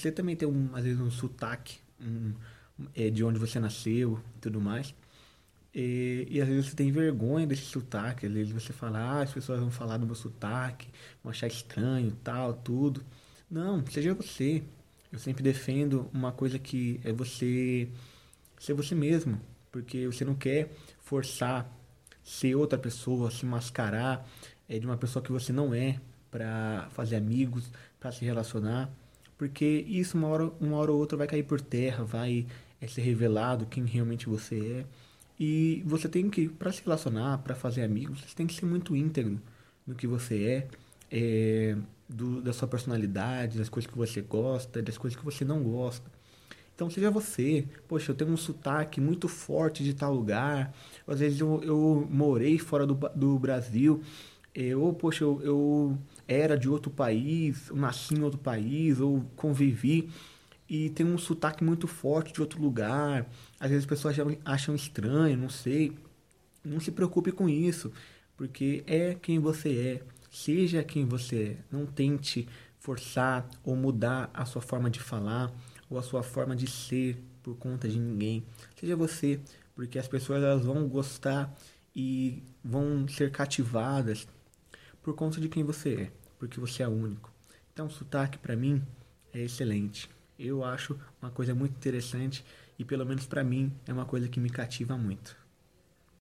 você também tem, um, às vezes, um sotaque um, é, de onde você nasceu e tudo mais. E, e, às vezes você tem vergonha desse sotaque, às vezes você fala, ah, as pessoas vão falar do meu sotaque, vão achar estranho, tal, tudo. Não, seja você. Eu sempre defendo uma coisa que é você ser você mesmo, porque você não quer forçar ser outra pessoa, se mascarar é, de uma pessoa que você não é para fazer amigos, para se relacionar, porque isso uma hora, uma hora ou outra vai cair por terra, vai é, ser revelado quem realmente você é. E você tem que, para se relacionar, para fazer amigos, você tem que ser muito íntegro no que você é, é do, da sua personalidade, das coisas que você gosta, das coisas que você não gosta. Então seja você. Poxa, eu tenho um sotaque muito forte de tal lugar. Às vezes eu, eu morei fora do, do Brasil. Ou, poxa, eu, eu era de outro país, nasci em outro país, ou convivi e tem um sotaque muito forte de outro lugar. Às vezes as pessoas acham estranho, não sei. Não se preocupe com isso, porque é quem você é. Seja quem você é. Não tente forçar ou mudar a sua forma de falar ou a sua forma de ser por conta de ninguém. Seja você, porque as pessoas elas vão gostar e vão ser cativadas por conta de quem você é, porque você é único. Então, sotaque para mim é excelente. Eu acho uma coisa muito interessante e pelo menos para mim é uma coisa que me cativa muito.